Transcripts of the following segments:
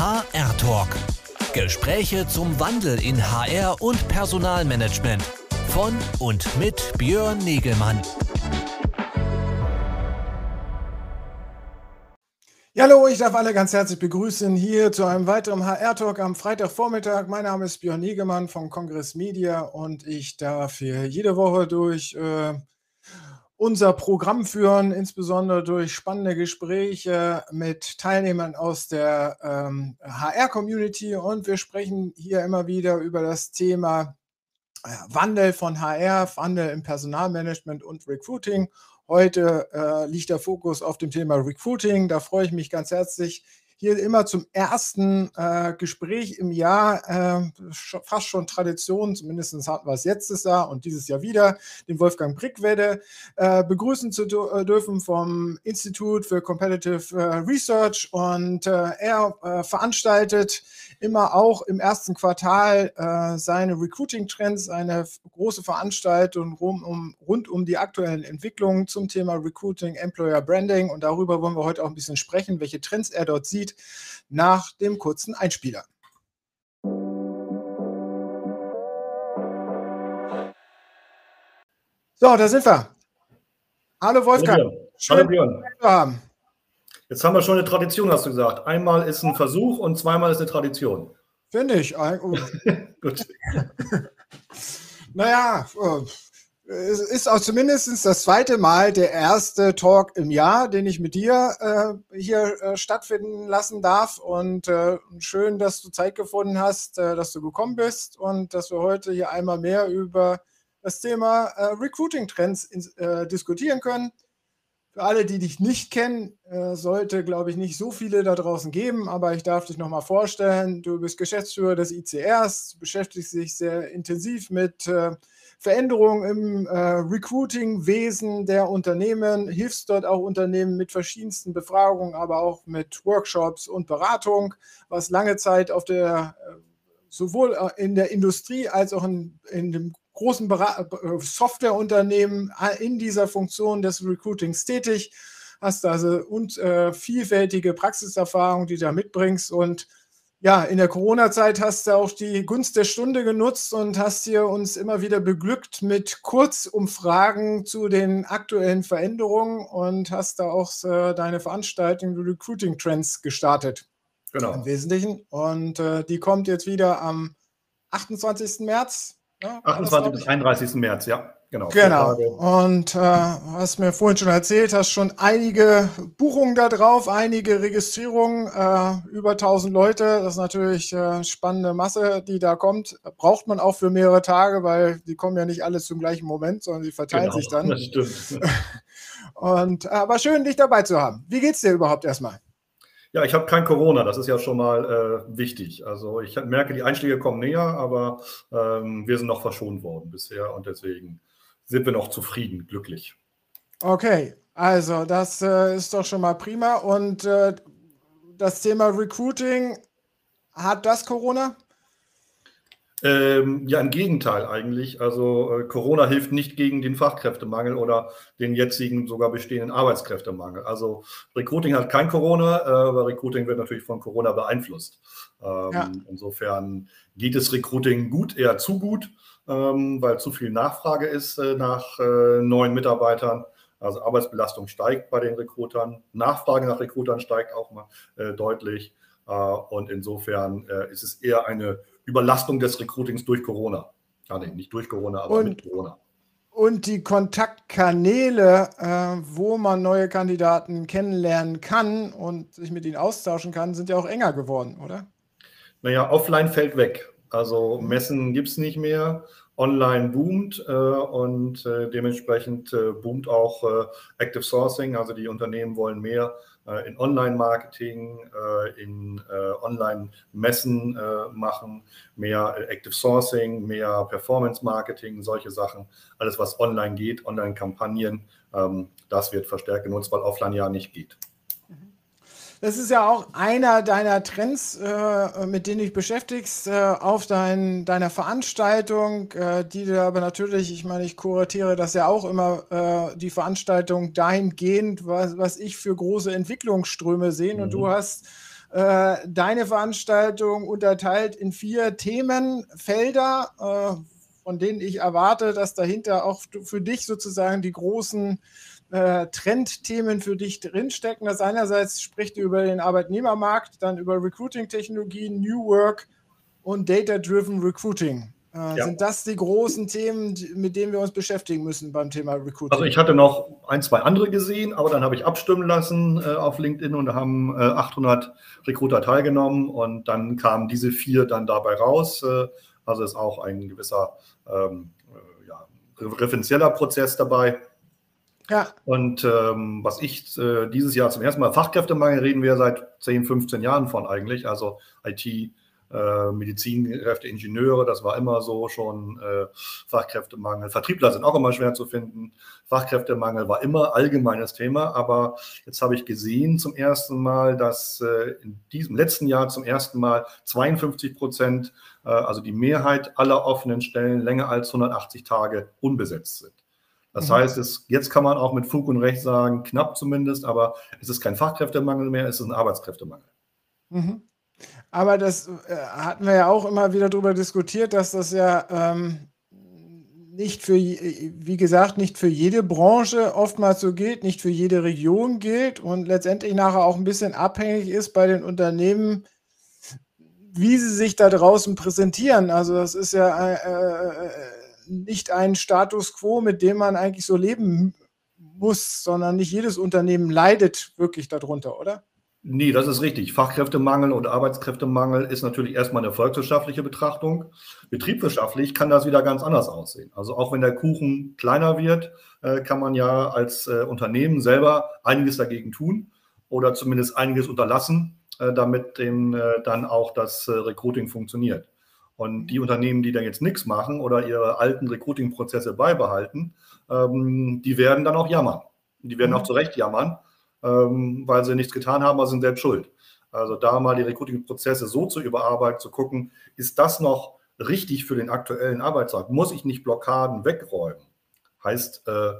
HR Talk. Gespräche zum Wandel in HR und Personalmanagement. Von und mit Björn Negelmann. Ja, hallo, ich darf alle ganz herzlich begrüßen hier zu einem weiteren HR-Talk am Freitagvormittag. Mein Name ist Björn Negemann von Kongress Media und ich darf hier jede Woche durch äh, unser Programm führen, insbesondere durch spannende Gespräche mit Teilnehmern aus der ähm, HR-Community. Und wir sprechen hier immer wieder über das Thema äh, Wandel von HR, Wandel im Personalmanagement und Recruiting. Heute äh, liegt der Fokus auf dem Thema Recruiting. Da freue ich mich ganz herzlich, hier immer zum ersten äh, Gespräch im Jahr, äh, fast schon Tradition, zumindest hatten wir es letztes Jahr und dieses Jahr wieder, den Wolfgang Brickwedde äh, begrüßen zu äh, dürfen vom Institut für Competitive äh, Research. Und äh, er veranstaltet immer auch im ersten Quartal seine Recruiting-Trends, eine große Veranstaltung rund um, rund um die aktuellen Entwicklungen zum Thema Recruiting, Employer Branding. Und darüber wollen wir heute auch ein bisschen sprechen, welche Trends er dort sieht nach dem kurzen Einspieler. So, da sind wir. Hallo Wolfgang. Hallo Björn. Schön, Hallo Björn. Jetzt haben wir schon eine Tradition, hast du gesagt. Einmal ist ein Versuch und zweimal ist eine Tradition. Finde ich. Oh. Gut. naja, oh es ist auch zumindest das zweite Mal der erste Talk im Jahr, den ich mit dir äh, hier äh, stattfinden lassen darf. Und äh, schön, dass du Zeit gefunden hast, äh, dass du gekommen bist und dass wir heute hier einmal mehr über das Thema äh, Recruiting-Trends äh, diskutieren können. Für alle, die dich nicht kennen, sollte, glaube ich, nicht so viele da draußen geben, aber ich darf dich nochmal vorstellen. Du bist Geschäftsführer des ICRs, beschäftigst dich sehr intensiv mit Veränderungen im äh, Recruiting-Wesen der Unternehmen, hilfst dort auch Unternehmen mit verschiedensten Befragungen, aber auch mit Workshops und Beratung, was lange Zeit auf der äh, sowohl äh, in der Industrie als auch in, in dem großen äh, Softwareunternehmen in dieser Funktion des Recruitings tätig. Hast also und äh, vielfältige Praxiserfahrung, die du da mitbringst und ja, in der Corona-Zeit hast du auch die Gunst der Stunde genutzt und hast hier uns immer wieder beglückt mit Kurzumfragen zu den aktuellen Veränderungen und hast da auch äh, deine Veranstaltung Recruiting Trends gestartet. Genau. Im Wesentlichen. Und äh, die kommt jetzt wieder am 28. März. Ja, 28. bis 31. März, ja. Genau. Genau. Und äh, hast mir vorhin schon erzählt, hast schon einige Buchungen da drauf, einige Registrierungen, äh, über 1000 Leute. Das ist natürlich äh, spannende Masse, die da kommt. Braucht man auch für mehrere Tage, weil die kommen ja nicht alle zum gleichen Moment, sondern sie verteilen genau, sich dann. Das stimmt. Und äh, aber schön, dich dabei zu haben. Wie geht's dir überhaupt erstmal? Ja, ich habe kein Corona, das ist ja schon mal äh, wichtig. Also ich merke, die Einschläge kommen näher, aber ähm, wir sind noch verschont worden bisher und deswegen sind wir noch zufrieden, glücklich. Okay, also das äh, ist doch schon mal prima. Und äh, das Thema Recruiting, hat das Corona? Ähm, ja, im Gegenteil eigentlich. Also äh, Corona hilft nicht gegen den Fachkräftemangel oder den jetzigen sogar bestehenden Arbeitskräftemangel. Also Recruiting hat kein Corona, äh, aber Recruiting wird natürlich von Corona beeinflusst. Ähm, ja. Insofern geht es Recruiting gut, eher zu gut ähm, weil zu viel Nachfrage ist äh, nach äh, neuen Mitarbeitern. Also Arbeitsbelastung steigt bei den Rekrutern, Nachfrage nach Rekrutern steigt auch mal äh, deutlich. Äh, und insofern ist es eher eine Überlastung des Recruitings durch Corona. Ja, nee, nicht durch Corona, aber und, mit Corona. Und die Kontaktkanäle, äh, wo man neue Kandidaten kennenlernen kann und sich mit ihnen austauschen kann, sind ja auch enger geworden, oder? Naja, offline fällt weg. Also Messen gibt es nicht mehr online boomt äh, und äh, dementsprechend äh, boomt auch äh, Active Sourcing. Also die Unternehmen wollen mehr in Online-Marketing, äh, in Online-Messen machen, mehr Active Sourcing, mehr Performance-Marketing, solche Sachen. Alles, was online geht, Online-Kampagnen, ähm, das wird verstärkt genutzt, weil offline ja nicht geht. Das ist ja auch einer deiner Trends, äh, mit denen dich beschäftigst, äh, auf dein, deiner Veranstaltung, äh, die du aber natürlich, ich meine, ich kuratiere das ja auch immer, äh, die Veranstaltung dahingehend, was, was ich für große Entwicklungsströme sehe. Mhm. Und du mhm. hast äh, deine Veranstaltung unterteilt in vier Themenfelder, äh, von denen ich erwarte, dass dahinter auch für dich sozusagen die großen äh, Trendthemen für dich drinstecken. Das einerseits spricht über den Arbeitnehmermarkt, dann über Recruiting-Technologien, New Work und Data-Driven Recruiting. Äh, ja. Sind das die großen Themen, mit denen wir uns beschäftigen müssen beim Thema Recruiting? Also ich hatte noch ein, zwei andere gesehen, aber dann habe ich abstimmen lassen äh, auf LinkedIn und da haben äh, 800 Recruiter teilgenommen und dann kamen diese vier dann dabei raus. Äh, also ist auch ein gewisser ähm, äh, ja, referenzieller Prozess dabei. Ja. Und ähm, was ich äh, dieses Jahr zum ersten Mal, Fachkräftemangel reden wir seit 10, 15 Jahren von eigentlich, also IT, äh, Medizinkräfte, Ingenieure, das war immer so schon äh, Fachkräftemangel. Vertriebler sind auch immer schwer zu finden. Fachkräftemangel war immer allgemeines Thema, aber jetzt habe ich gesehen zum ersten Mal, dass äh, in diesem letzten Jahr zum ersten Mal 52 Prozent, äh, also die Mehrheit aller offenen Stellen länger als 180 Tage unbesetzt sind. Das mhm. heißt, es, jetzt kann man auch mit Fug und Recht sagen, knapp zumindest, aber es ist kein Fachkräftemangel mehr, es ist ein Arbeitskräftemangel. Mhm. Aber das äh, hatten wir ja auch immer wieder darüber diskutiert, dass das ja ähm, nicht für, wie gesagt, nicht für jede Branche oftmals so gilt, nicht für jede Region gilt und letztendlich nachher auch ein bisschen abhängig ist bei den Unternehmen, wie sie sich da draußen präsentieren. Also das ist ja äh, äh nicht ein Status quo, mit dem man eigentlich so leben muss, sondern nicht jedes Unternehmen leidet wirklich darunter, oder? Nee, das ist richtig. Fachkräftemangel und Arbeitskräftemangel ist natürlich erstmal eine volkswirtschaftliche Betrachtung. Betriebswirtschaftlich kann das wieder ganz anders aussehen. Also auch wenn der Kuchen kleiner wird, äh, kann man ja als äh, Unternehmen selber einiges dagegen tun oder zumindest einiges unterlassen, äh, damit dann auch das Recruiting funktioniert. Und die Unternehmen, die dann jetzt nichts machen oder ihre alten Recruiting-Prozesse beibehalten, ähm, die werden dann auch jammern. Die werden auch mhm. zu Recht jammern, ähm, weil sie nichts getan haben, aber sind selbst schuld. Also da mal die Recruiting-Prozesse so zu überarbeiten, zu gucken, ist das noch richtig für den aktuellen Arbeitsmarkt? Muss ich nicht Blockaden wegräumen? Heißt, äh,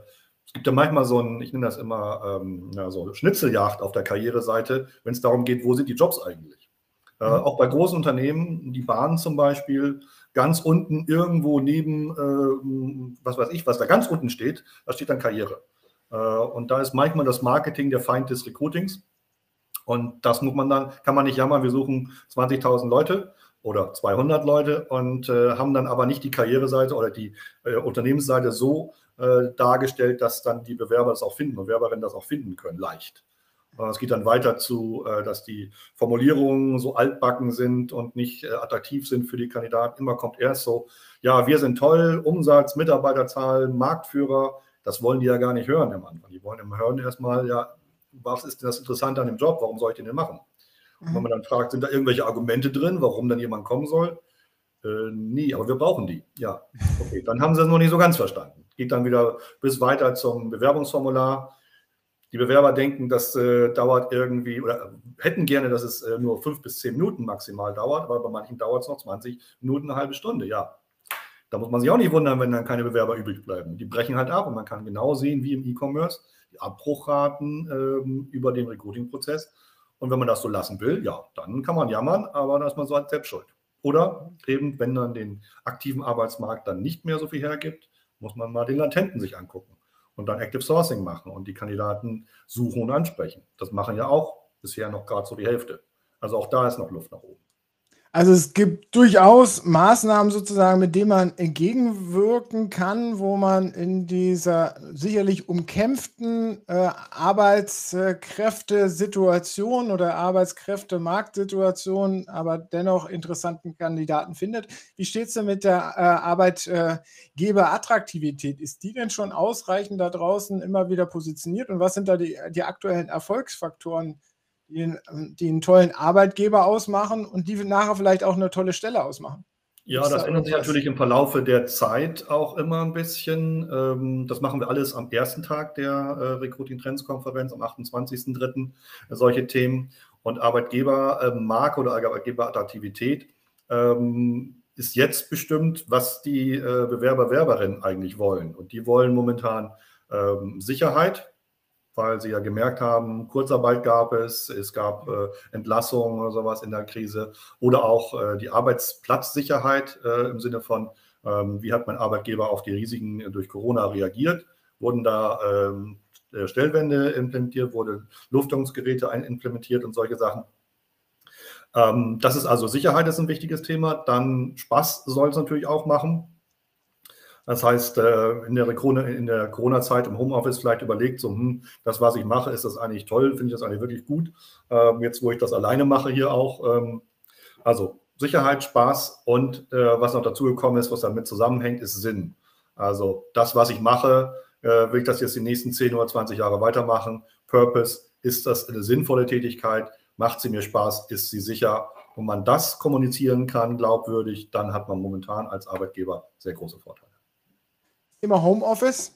es gibt ja manchmal so ein, ich nenne das immer ähm, ja, so Schnitzeljagd auf der Karriereseite, wenn es darum geht, wo sind die Jobs eigentlich? Äh, mhm. auch bei großen Unternehmen, die Bahn zum Beispiel, ganz unten irgendwo neben, äh, was weiß ich, was da ganz unten steht, da steht dann Karriere. Äh, und da ist manchmal das Marketing der Feind des Recruitings. Und das muss man dann, kann man nicht jammern, wir suchen 20.000 Leute oder 200 Leute und äh, haben dann aber nicht die Karriereseite oder die äh, Unternehmensseite so äh, dargestellt, dass dann die Bewerber das auch finden, Bewerberinnen das auch finden können, leicht. Es geht dann weiter zu, äh, dass die Formulierungen so altbacken sind und nicht äh, attraktiv sind für die Kandidaten. Immer kommt erst so, ja, wir sind toll, Umsatz, Mitarbeiterzahl, Marktführer. Das wollen die ja gar nicht hören am Anfang. Die wollen immer hören erstmal, ja, was ist denn das Interessante an dem Job? Warum soll ich den denn machen? Und wenn man dann fragt, sind da irgendwelche Argumente drin, warum dann jemand kommen soll? Äh, nie, aber wir brauchen die. Ja, okay, dann haben sie es noch nicht so ganz verstanden. Geht dann wieder bis weiter zum Bewerbungsformular die Bewerber denken, das äh, dauert irgendwie oder hätten gerne, dass es äh, nur fünf bis zehn Minuten maximal dauert, aber bei manchen dauert es noch 20 Minuten, eine halbe Stunde. Ja, da muss man sich auch nicht wundern, wenn dann keine Bewerber übrig bleiben. Die brechen halt ab und man kann genau sehen, wie im E-Commerce, die Abbruchraten ähm, über den Recruiting-Prozess. Und wenn man das so lassen will, ja, dann kann man jammern, aber dann ist man so halt selbst schuld. Oder eben, wenn dann den aktiven Arbeitsmarkt dann nicht mehr so viel hergibt, muss man mal den Latenten sich angucken und dann Active Sourcing machen und die Kandidaten suchen und ansprechen. Das machen ja auch bisher noch gerade so die Hälfte. Also auch da ist noch Luft nach oben. Also es gibt durchaus Maßnahmen sozusagen, mit denen man entgegenwirken kann, wo man in dieser sicherlich umkämpften äh, Arbeitskräftesituation oder Arbeitskräftemarktsituation, aber dennoch interessanten Kandidaten findet. Wie steht es denn mit der äh, Arbeitgeberattraktivität? Ist die denn schon ausreichend da draußen immer wieder positioniert? Und was sind da die, die aktuellen Erfolgsfaktoren, die, die einen tollen Arbeitgeber ausmachen und die nachher vielleicht auch eine tolle Stelle ausmachen. Ja, das ändert sich natürlich im Verlaufe der Zeit auch immer ein bisschen. Ähm, das machen wir alles am ersten Tag der äh, Recruiting Trends Konferenz, am 28.03. solche Themen. Und Arbeitgebermarke oder Arbeitgeberattraktivität ähm, ist jetzt bestimmt, was die äh, Bewerber, Werberinnen eigentlich wollen. Und die wollen momentan ähm, Sicherheit, weil sie ja gemerkt haben, Kurzarbeit gab es, es gab äh, Entlassungen oder sowas in der Krise oder auch äh, die Arbeitsplatzsicherheit äh, im Sinne von, ähm, wie hat mein Arbeitgeber auf die Risiken durch Corona reagiert, wurden da ähm, äh, Stellwände implementiert, wurde Luftungsgeräte implementiert und solche Sachen. Ähm, das ist also Sicherheit ist ein wichtiges Thema. Dann Spaß soll es natürlich auch machen. Das heißt, äh, in der Corona-Zeit im Homeoffice vielleicht überlegt, so, hm, das, was ich mache, ist das eigentlich toll, finde ich das eigentlich wirklich gut. Ähm, jetzt, wo ich das alleine mache hier auch. Ähm, also Sicherheit, Spaß und äh, was noch dazugekommen ist, was damit zusammenhängt, ist Sinn. Also das, was ich mache, äh, will ich das jetzt die nächsten 10 oder 20 Jahre weitermachen? Purpose, ist das eine sinnvolle Tätigkeit? Macht sie mir Spaß? Ist sie sicher? Und man das kommunizieren kann, glaubwürdig, dann hat man momentan als Arbeitgeber sehr große Vorteile. Immer Homeoffice?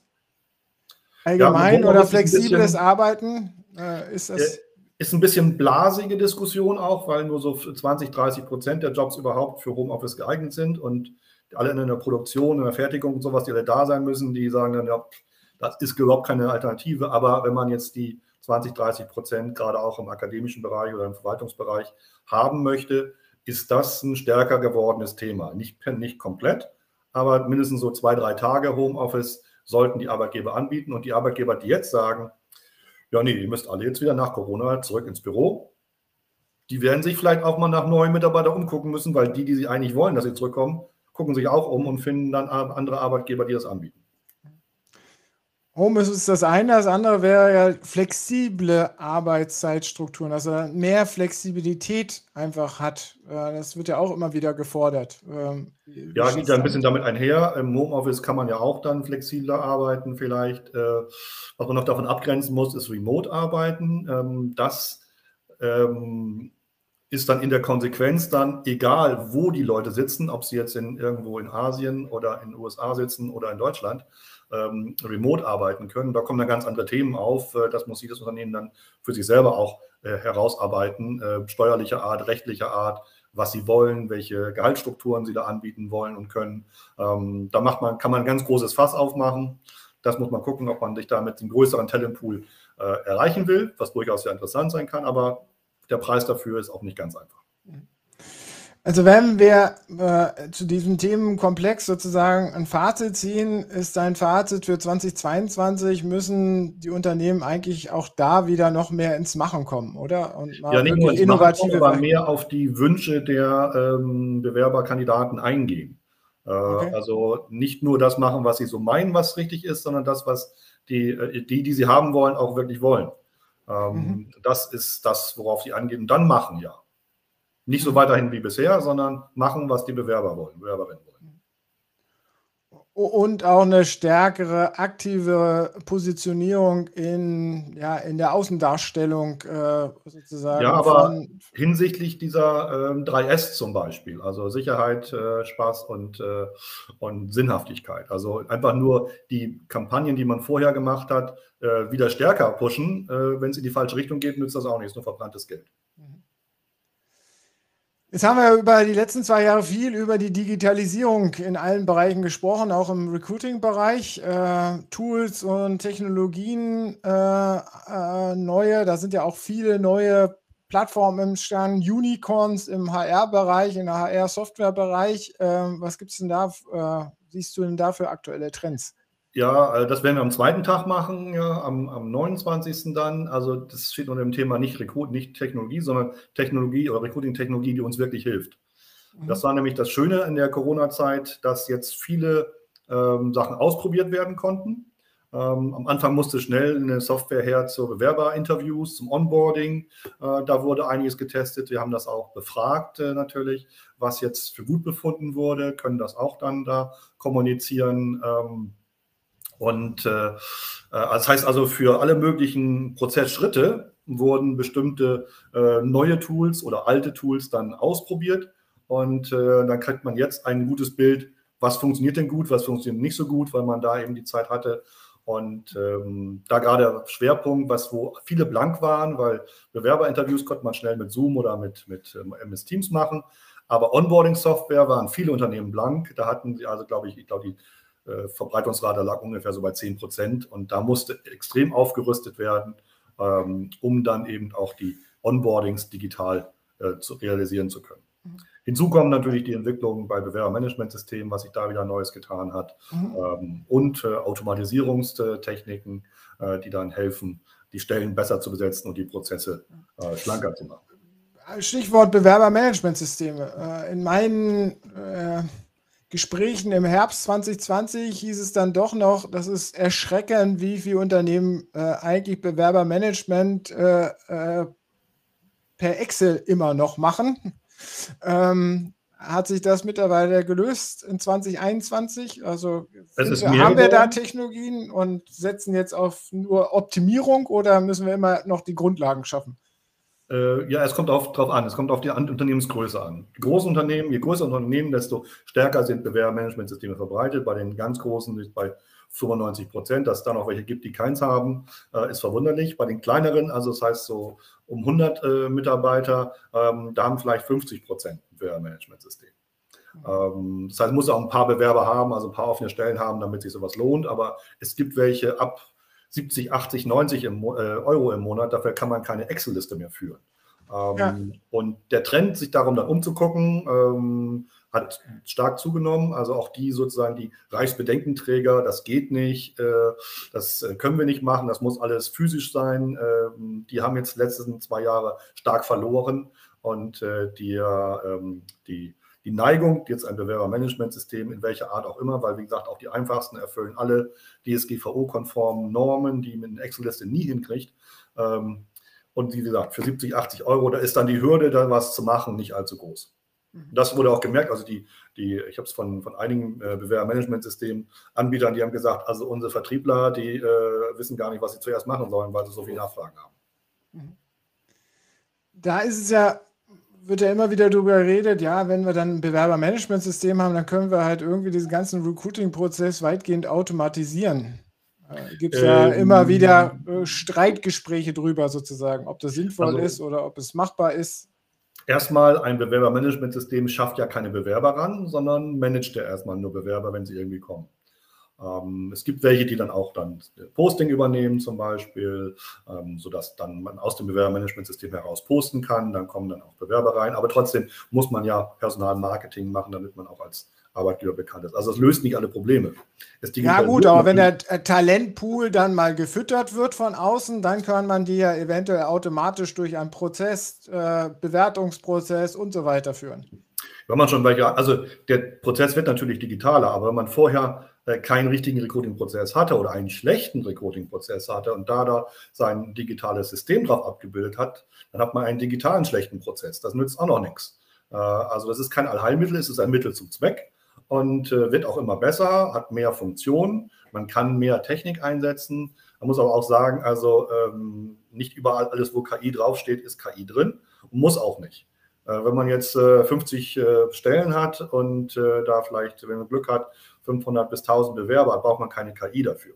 Allgemein ja, oder flexibles bisschen, Arbeiten? Äh, ist das. Ist ein bisschen blasige Diskussion auch, weil nur so 20, 30 Prozent der Jobs überhaupt für Homeoffice geeignet sind und alle in der Produktion, in der Fertigung und sowas, die alle da sein müssen, die sagen dann, ja, das ist überhaupt keine Alternative. Aber wenn man jetzt die 20, 30 Prozent gerade auch im akademischen Bereich oder im Verwaltungsbereich haben möchte, ist das ein stärker gewordenes Thema. Nicht, nicht komplett, aber mindestens so zwei, drei Tage Homeoffice sollten die Arbeitgeber anbieten. Und die Arbeitgeber, die jetzt sagen, ja, nee, ihr müsst alle jetzt wieder nach Corona zurück ins Büro, die werden sich vielleicht auch mal nach neuen Mitarbeitern umgucken müssen, weil die, die sie eigentlich wollen, dass sie zurückkommen, gucken sich auch um und finden dann andere Arbeitgeber, die das anbieten. Homeoffice ist das eine, das andere wäre ja flexible Arbeitszeitstrukturen, dass er mehr Flexibilität einfach hat. Das wird ja auch immer wieder gefordert. Ähm, ja, geht ja ein bisschen damit einher. Im Homeoffice kann man ja auch dann flexibler arbeiten vielleicht. Äh, was man noch davon abgrenzen muss, ist Remote-Arbeiten. Ähm, das ähm, ist dann in der Konsequenz dann egal, wo die Leute sitzen, ob sie jetzt in, irgendwo in Asien oder in den USA sitzen oder in Deutschland ähm, remote arbeiten können. Da kommen dann ganz andere Themen auf. Äh, das muss jedes Unternehmen dann für sich selber auch äh, herausarbeiten, äh, steuerlicher Art, rechtlicher Art, was sie wollen, welche Gehaltsstrukturen sie da anbieten wollen und können. Ähm, da macht man, kann man ein ganz großes Fass aufmachen. Das muss man gucken, ob man sich da mit einem größeren Talentpool äh, erreichen will, was durchaus sehr interessant sein kann, aber der Preis dafür ist auch nicht ganz einfach. Also wenn wir äh, zu diesem Themenkomplex sozusagen ein Fazit ziehen, ist dein Fazit für 2022 müssen die Unternehmen eigentlich auch da wieder noch mehr ins Machen kommen, oder? Und ja, nicht nur innovative Machen, aber mehr auf die Wünsche der ähm, Bewerberkandidaten eingehen. Äh, okay. Also nicht nur das machen, was sie so meinen, was richtig ist, sondern das, was die, äh, die, die sie haben wollen, auch wirklich wollen. Ähm, mhm. Das ist das, worauf sie angehen und dann machen, ja. Nicht so weiterhin wie bisher, sondern machen, was die Bewerber wollen, Bewerberinnen wollen. Und auch eine stärkere aktive Positionierung in, ja, in der Außendarstellung äh, sozusagen. Ja, aber hinsichtlich dieser äh, 3S zum Beispiel, also Sicherheit, äh, Spaß und, äh, und Sinnhaftigkeit. Also einfach nur die Kampagnen, die man vorher gemacht hat, äh, wieder stärker pushen. Äh, Wenn es in die falsche Richtung geht, nützt das auch nichts, nur verbranntes Geld. Mhm. Jetzt haben wir über die letzten zwei Jahre viel über die Digitalisierung in allen Bereichen gesprochen, auch im Recruiting-Bereich. Äh, Tools und Technologien, äh, äh, neue, da sind ja auch viele neue Plattformen im Stand, Unicorns im HR-Bereich, im HR-Software-Bereich. Ähm, was gibt es denn da, äh, siehst du denn da für aktuelle Trends? Ja, äh, das werden wir am zweiten Tag machen, ja, am, am 29. dann. Also das steht unter dem Thema nicht Rekrut, nicht Technologie, sondern Technologie oder Recruiting-Technologie, die uns wirklich hilft. Mhm. Das war nämlich das Schöne in der Corona-Zeit, dass jetzt viele ähm, Sachen ausprobiert werden konnten. Ähm, am Anfang musste schnell eine Software her zur Bewerberinterviews, zum Onboarding. Äh, da wurde einiges getestet. Wir haben das auch befragt äh, natürlich, was jetzt für gut befunden wurde, können das auch dann da kommunizieren. Ähm, und äh, äh, das heißt also, für alle möglichen Prozessschritte wurden bestimmte äh, neue Tools oder alte Tools dann ausprobiert. Und äh, dann kriegt man jetzt ein gutes Bild, was funktioniert denn gut, was funktioniert nicht so gut, weil man da eben die Zeit hatte. Und ähm, da gerade Schwerpunkt, was wo viele blank waren, weil Bewerberinterviews konnte man schnell mit Zoom oder mit, mit ähm, MS Teams machen. Aber Onboarding-Software waren viele Unternehmen blank. Da hatten sie also, glaube ich, ich glaube, die Verbreitungsrate lag ungefähr so bei 10 Prozent und da musste extrem aufgerüstet werden, ähm, um dann eben auch die Onboardings digital äh, zu realisieren zu können. Mhm. Hinzu kommen natürlich die Entwicklungen bei Bewerbermanagementsystemen, was sich da wieder Neues getan hat, mhm. ähm, und äh, Automatisierungstechniken, äh, die dann helfen, die Stellen besser zu besetzen und die Prozesse äh, schlanker zu machen. Stichwort Bewerbermanagementsysteme. Äh, in meinen äh, Gesprächen im Herbst 2020 hieß es dann doch noch, das ist erschreckend, wie viele Unternehmen äh, eigentlich Bewerbermanagement äh, äh, per Excel immer noch machen. Ähm, hat sich das mittlerweile gelöst in 2021? Also wir, haben wir da Technologien und setzen jetzt auf nur Optimierung oder müssen wir immer noch die Grundlagen schaffen? Äh, ja, es kommt darauf an. Es kommt auf die Unternehmensgröße an. Die großen Unternehmen, je größer Unternehmen, desto stärker sind Bewerbermanagementsysteme verbreitet. Bei den ganz großen ist bei 95 Prozent. Dass es dann auch welche gibt, die keins haben, äh, ist verwunderlich. Bei den kleineren, also das heißt so um 100 äh, Mitarbeiter, ähm, da haben vielleicht 50 Prozent ein Bewerbermanagementsystem. Ähm, das heißt, muss auch ein paar Bewerber haben, also ein paar offene Stellen haben, damit sich sowas lohnt. Aber es gibt welche ab 70, 80, 90 im, äh, Euro im Monat. Dafür kann man keine Excel-Liste mehr führen. Ähm, ja. Und der Trend, sich darum dann umzugucken, ähm, hat stark zugenommen. Also auch die sozusagen die Reichsbedenkenträger, das geht nicht, äh, das äh, können wir nicht machen, das muss alles physisch sein. Ähm, die haben jetzt die letzten zwei Jahre stark verloren und äh, die, ähm, die, die Neigung, jetzt ein Bewerbermanagementsystem in welcher Art auch immer, weil wie gesagt auch die einfachsten erfüllen alle DSGVO-konformen Normen, die mit einer Excel-Liste nie hinkriegt. Ähm, und wie gesagt, für 70, 80 Euro, da ist dann die Hürde, da was zu machen, nicht allzu groß. Mhm. Das wurde auch gemerkt, also die, die ich habe es von, von einigen äh, Bewerbermanagementsystemen Anbietern, die haben gesagt, also unsere Vertriebler, die äh, wissen gar nicht, was sie zuerst machen sollen, weil sie so viele Nachfragen haben. Mhm. Da ist es ja, wird ja immer wieder darüber geredet, ja, wenn wir dann ein Bewerbermanagementsystem haben, dann können wir halt irgendwie diesen ganzen Recruiting-Prozess weitgehend automatisieren. Äh, Gibt es ja ähm, immer wieder äh, Streitgespräche drüber sozusagen, ob das sinnvoll also, ist oder ob es machbar ist. Erstmal, ein Bewerbermanagementsystem schafft ja keine Bewerber ran, sondern managt ja erstmal nur Bewerber, wenn sie irgendwie kommen. Ähm, es gibt welche, die dann auch dann Posting übernehmen zum Beispiel, ähm, sodass dann man aus dem Bewerbermanagementsystem heraus posten kann. Dann kommen dann auch Bewerber rein. Aber trotzdem muss man ja Personalmarketing machen, damit man auch als Arbeitgeber bekannt ist. Also es löst nicht alle Probleme. Ja gut, aber wenn der Talentpool dann mal gefüttert wird von außen, dann kann man die ja eventuell automatisch durch einen Prozess, äh, Bewertungsprozess und so weiter führen. Wenn man schon welche, also der Prozess wird natürlich digitaler, aber wenn man vorher äh, keinen richtigen Recruiting-Prozess hatte oder einen schlechten Recruiting-Prozess hatte und da da sein digitales System drauf abgebildet hat, dann hat man einen digitalen schlechten Prozess. Das nützt auch noch nichts. Äh, also das ist kein Allheilmittel, es ist ein Mittel zum Zweck und äh, wird auch immer besser, hat mehr Funktionen, man kann mehr Technik einsetzen. Man muss aber auch sagen, also ähm, nicht überall alles, wo KI draufsteht, ist KI drin und muss auch nicht. Äh, wenn man jetzt äh, 50 äh, Stellen hat und äh, da vielleicht, wenn man Glück hat, 500 bis 1000 Bewerber, braucht man keine KI dafür.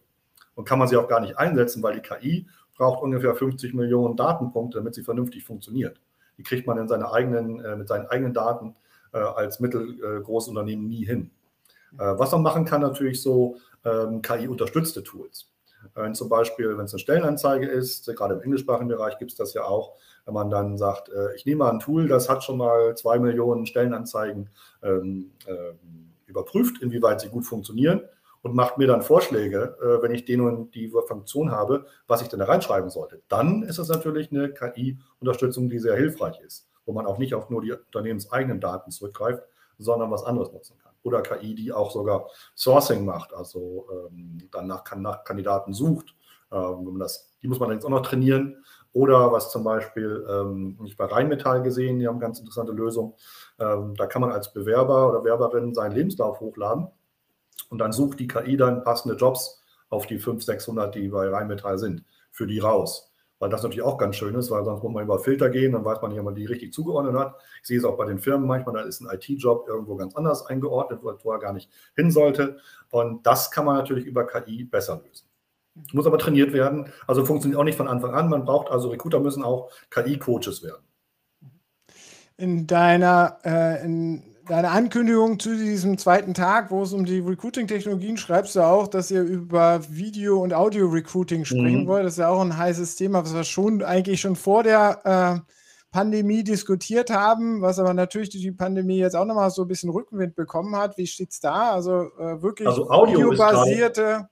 Und kann man sie auch gar nicht einsetzen, weil die KI braucht ungefähr 50 Millionen Datenpunkte, damit sie vernünftig funktioniert. Die kriegt man in seine eigenen, äh, mit seinen eigenen Daten äh, als mittelgroßes Unternehmen nie hin. Äh, was man machen kann, natürlich so ähm, KI-unterstützte Tools. Zum Beispiel, wenn es eine Stellenanzeige ist, gerade im englischsprachigen Bereich gibt es das ja auch, wenn man dann sagt, ich nehme mal ein Tool, das hat schon mal zwei Millionen Stellenanzeigen ähm, äh, überprüft, inwieweit sie gut funktionieren und macht mir dann Vorschläge, äh, wenn ich den und die Funktion habe, was ich denn da reinschreiben sollte. Dann ist es natürlich eine KI-Unterstützung, die sehr hilfreich ist wo man auch nicht auf nur die unternehmenseigenen Daten zurückgreift, sondern was anderes nutzen kann. Oder KI, die auch sogar Sourcing macht, also ähm, dann nach, nach, Kandidaten sucht. Ähm, das, die muss man jetzt auch noch trainieren. Oder was zum Beispiel, ähm, ich bei Rheinmetall gesehen, die haben ganz interessante Lösung. Ähm, da kann man als Bewerber oder Werberin seinen Lebenslauf hochladen und dann sucht die KI dann passende Jobs auf die 500, 600, die bei Rheinmetall sind, für die raus weil das natürlich auch ganz schön ist, weil sonst muss man über Filter gehen, dann weiß man nicht, ob man die richtig zugeordnet hat. Ich sehe es auch bei den Firmen manchmal, da ist ein IT-Job irgendwo ganz anders eingeordnet, wo er gar nicht hin sollte. Und das kann man natürlich über KI besser lösen. Muss aber trainiert werden. Also funktioniert auch nicht von Anfang an. Man braucht also Recruiter müssen auch KI-Coaches werden. In deiner, äh, in deine Ankündigung zu diesem zweiten Tag, wo es um die Recruiting-Technologien schreibst du auch, dass ihr über Video- und Audio-Recruiting sprechen mhm. wollt. Das ist ja auch ein heißes Thema, was wir schon eigentlich schon vor der äh, Pandemie diskutiert haben, was aber natürlich die Pandemie jetzt auch nochmal so ein bisschen Rückenwind bekommen hat. Wie steht es da? Also äh, wirklich also audiobasierte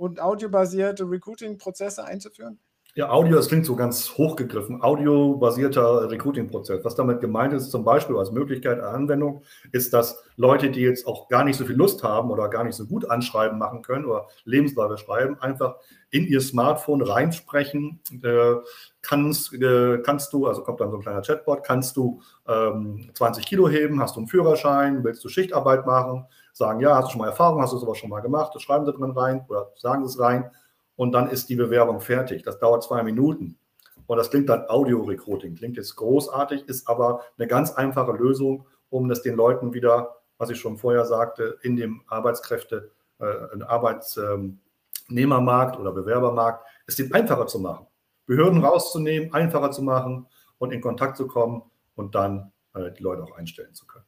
und audiobasierte Recruiting-Prozesse einzuführen? Ja, Audio, das klingt so ganz hochgegriffen. Audiobasierter Recruiting-Prozess. Was damit gemeint ist, zum Beispiel als Möglichkeit einer Anwendung, ist, dass Leute, die jetzt auch gar nicht so viel Lust haben oder gar nicht so gut Anschreiben machen können oder Lebensläufe schreiben, einfach in ihr Smartphone reinsprechen. Äh, kannst, äh, kannst du, also kommt dann so ein kleiner Chatbot, kannst du ähm, 20 Kilo heben, hast du einen Führerschein, willst du Schichtarbeit machen, sagen, ja, hast du schon mal Erfahrung, hast du sowas schon mal gemacht, das schreiben sie drin rein oder sagen sie es rein und dann ist die Bewerbung fertig. Das dauert zwei Minuten. Und das klingt dann Audio-Recruiting. Klingt jetzt großartig, ist aber eine ganz einfache Lösung, um das den Leuten wieder, was ich schon vorher sagte, in dem Arbeitskräfte, äh, Arbeitsnehmermarkt oder Bewerbermarkt, es den einfacher zu machen. Behörden rauszunehmen, einfacher zu machen und in Kontakt zu kommen und dann äh, die Leute auch einstellen zu können.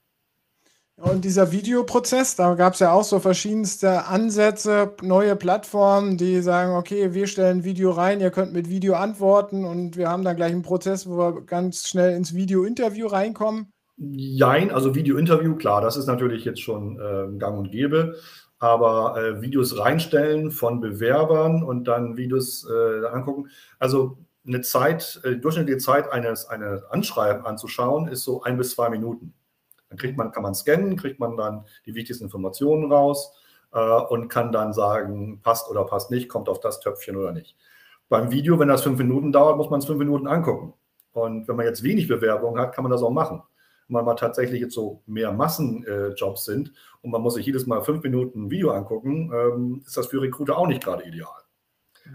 Und dieser Videoprozess, da gab es ja auch so verschiedenste Ansätze, neue Plattformen, die sagen, okay, wir stellen Video rein, ihr könnt mit Video antworten und wir haben dann gleich einen Prozess, wo wir ganz schnell ins Video-Interview reinkommen. Jein, also Video-Interview, klar, das ist natürlich jetzt schon äh, gang und gäbe. Aber äh, Videos reinstellen von Bewerbern und dann Videos äh, angucken. Also eine Zeit, äh, durchschnittliche Zeit eines, eines Anschreiben anzuschauen, ist so ein bis zwei Minuten. Dann kriegt man, kann man scannen, kriegt man dann die wichtigsten Informationen raus äh, und kann dann sagen, passt oder passt nicht, kommt auf das Töpfchen oder nicht. Beim Video, wenn das fünf Minuten dauert, muss man es fünf Minuten angucken. Und wenn man jetzt wenig Bewerbung hat, kann man das auch machen. Wenn man mal tatsächlich jetzt so mehr Massenjobs äh, sind und man muss sich jedes Mal fünf Minuten ein Video angucken, ähm, ist das für Recruiter auch nicht gerade ideal.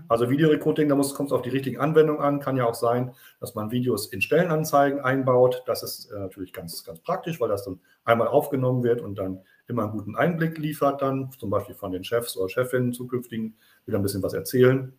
Also Videorecruiting, da kommt es auf die richtigen Anwendungen an. Kann ja auch sein, dass man Videos in Stellenanzeigen einbaut. Das ist äh, natürlich ganz, ganz praktisch, weil das dann einmal aufgenommen wird und dann immer einen guten Einblick liefert, dann zum Beispiel von den Chefs oder Chefinnen zukünftigen, wieder ein bisschen was erzählen.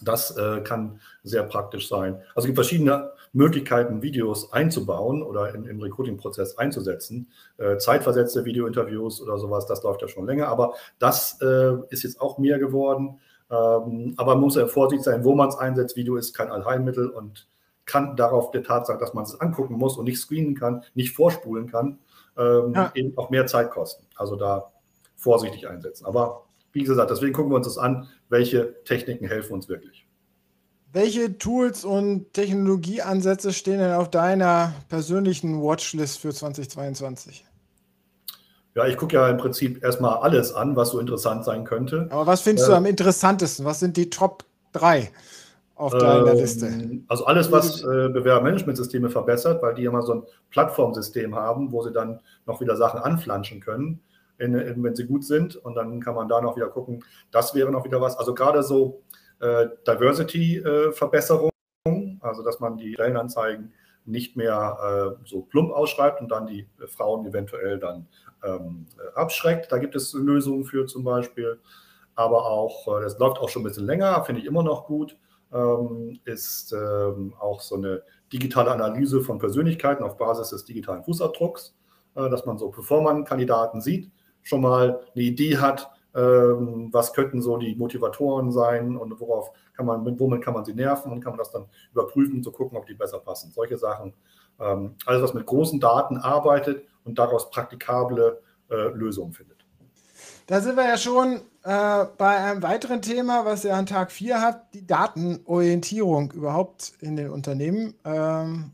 Das äh, kann sehr praktisch sein. Also es gibt verschiedene Möglichkeiten, Videos einzubauen oder in, im Recruiting-Prozess einzusetzen. Äh, zeitversetzte Videointerviews oder sowas, das läuft ja schon länger, aber das äh, ist jetzt auch mehr geworden. Ähm, aber man muss ja vorsichtig sein, wo man es einsetzt. Video ist kein Allheilmittel und kann darauf der Tatsache, dass man es angucken muss und nicht screenen kann, nicht vorspulen kann, ähm, ja. eben auch mehr Zeit kosten. Also da vorsichtig einsetzen. Aber wie gesagt, deswegen gucken wir uns das an, welche Techniken helfen uns wirklich. Welche Tools und Technologieansätze stehen denn auf deiner persönlichen Watchlist für 2022? Ja, ich gucke ja im Prinzip erstmal alles an, was so interessant sein könnte. Aber was findest äh, du am interessantesten? Was sind die Top 3 auf deiner ähm, Liste? Also alles, was äh, Bewerbermanagementsysteme verbessert, weil die immer so ein Plattformsystem haben, wo sie dann noch wieder Sachen anflanschen können, in, in, wenn sie gut sind. Und dann kann man da noch wieder gucken. Das wäre noch wieder was. Also gerade so äh, Diversity-Verbesserung, also dass man die Stellenanzeigen nicht mehr äh, so plump ausschreibt und dann die äh, Frauen eventuell dann ähm, abschreckt. Da gibt es Lösungen für zum Beispiel. Aber auch, äh, das läuft auch schon ein bisschen länger, finde ich immer noch gut, ähm, ist ähm, auch so eine digitale Analyse von Persönlichkeiten auf Basis des digitalen Fußabdrucks, äh, dass man so, bevor man Kandidaten sieht, schon mal eine Idee hat, ähm, was könnten so die Motivatoren sein und worauf kann man, womit kann man sie nerven und kann man das dann überprüfen, zu gucken, ob die besser passen. Solche Sachen. Ähm, alles, was mit großen Daten arbeitet und daraus praktikable äh, Lösungen findet. Da sind wir ja schon äh, bei einem weiteren Thema, was ihr an Tag 4 habt, die Datenorientierung überhaupt in den Unternehmen. Ähm,